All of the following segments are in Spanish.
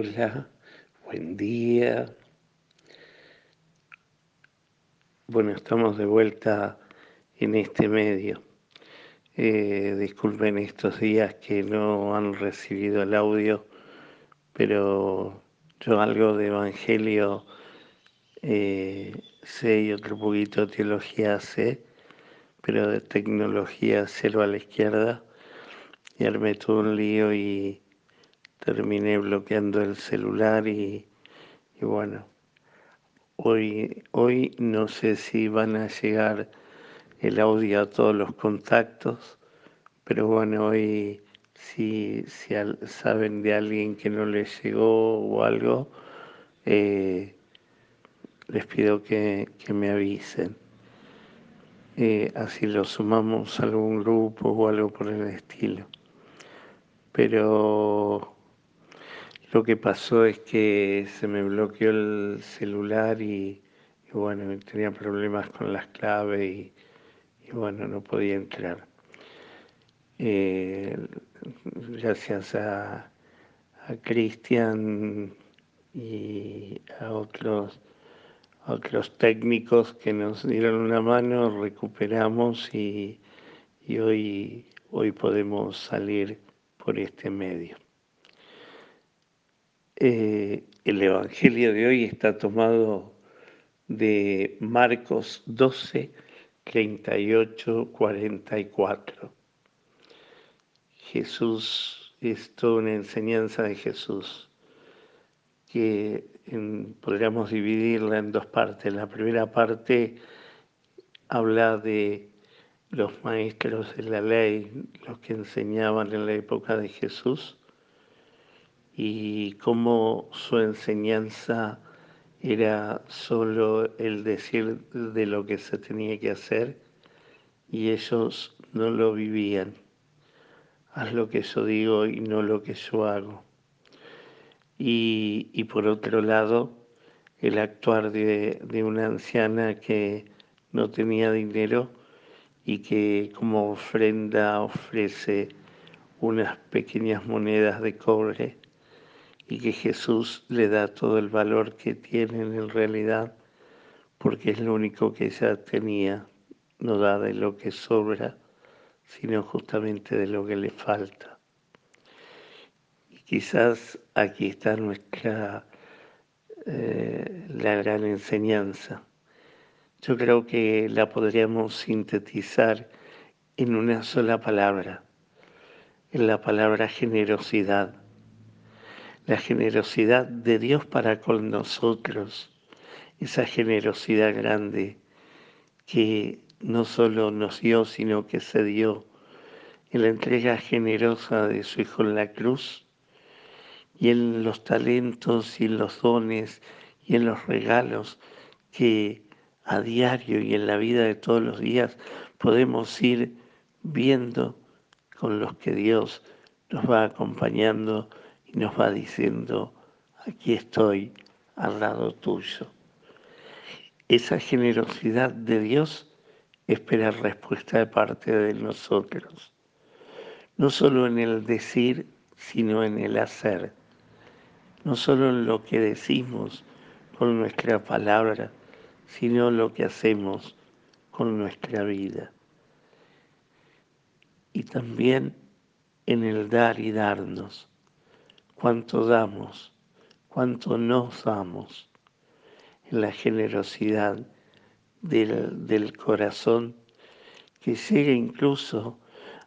Hola, buen día. Bueno, estamos de vuelta en este medio. Eh, disculpen estos días que no han recibido el audio, pero yo algo de Evangelio eh, sé y otro poquito de teología sé, pero de tecnología cero a la izquierda. Y armé todo un lío y terminé bloqueando el celular y, bueno, hoy, hoy no sé si van a llegar el audio a todos los contactos, pero bueno, hoy si, si saben de alguien que no les llegó o algo, eh, les pido que, me avisen. Eh, así lo sumamos a algún grupo o algo por el estilo. Pero lo que pasó es que se me bloqueó el celular y, bueno, tenía problemas con las claves y, bueno, no podía entrar. Eh, gracias a, a Cristian y a otros, otros técnicos que nos dieron una mano, recuperamos y, y hoy, hoy podemos salir por este medio. Eh, el Evangelio de hoy está tomado de Marcos 12, 38, 44. Jesús es toda una enseñanza de Jesús que podríamos dividirla en dos partes. La primera parte habla de los maestros de la ley, los que enseñaban en la época de Jesús, y cómo su enseñanza era solo el decir de lo que se tenía que hacer y ellos no lo vivían. Haz lo que yo digo y no lo que yo hago. Y, por otro lado, el actuar de, de una anciana que no tenía dinero y que como ofrenda ofrece unas pequeñas monedas de cobre y que Jesús le da todo el valor que tiene en realidad porque es lo único que ella tenía, no da de lo que sobra, sino justamente de lo que le falta. Y quizás aquí está nuestra, eh, la gran enseñanza. Yo creo que la podríamos sintetizar en una sola palabra, en la palabra generosidad la generosidad de Dios para con nosotros, esa generosidad grande que no solo nos dio, sino que se dio en la entrega generosa de su Hijo en la cruz y en los talentos y en los dones y en los regalos que a diario y en la vida de todos los días podemos ir viendo con los que Dios nos va acompañando y nos va diciendo, aquí estoy al lado tuyo. Esa generosidad de Dios espera respuesta de parte de nosotros, no solo en el decir, sino en el hacer, no solo en lo que decimos con nuestra palabra, sino lo que hacemos con nuestra vida. Y también en el dar y darnos cuánto damos, cuánto nos damos. En la generosidad del, corazón que llega incluso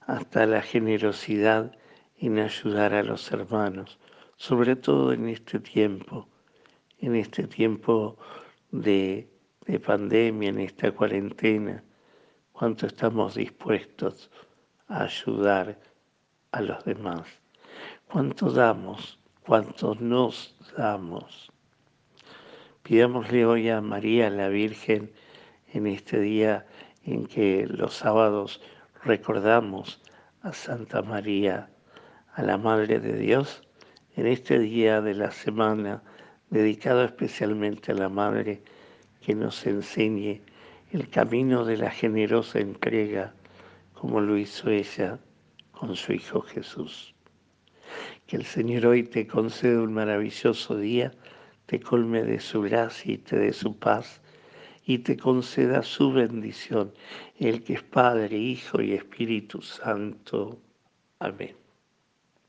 hasta la generosidad en ayudar a los hermanos, sobre todo en este tiempo, en este tiempo de, de pandemia, en esta cuarentena, cuánto estamos dispuestos a ayudar a los demás cuánto damos, cuánto nos damos. Pidámosle hoy a María la Virgen en este día en que los sábados recordamos a Santa María, a la Madre de Dios, en este día de la semana dedicado especialmente a la Madre, que nos enseñe el camino de la generosa entrega, como lo hizo ella con su Hijo Jesús Que el Señor hoy te conceda un maravilloso día, te colme de su gracia y te dé su paz y te conceda su bendición, el que es Padre, Hijo y Espíritu Santo. Amén.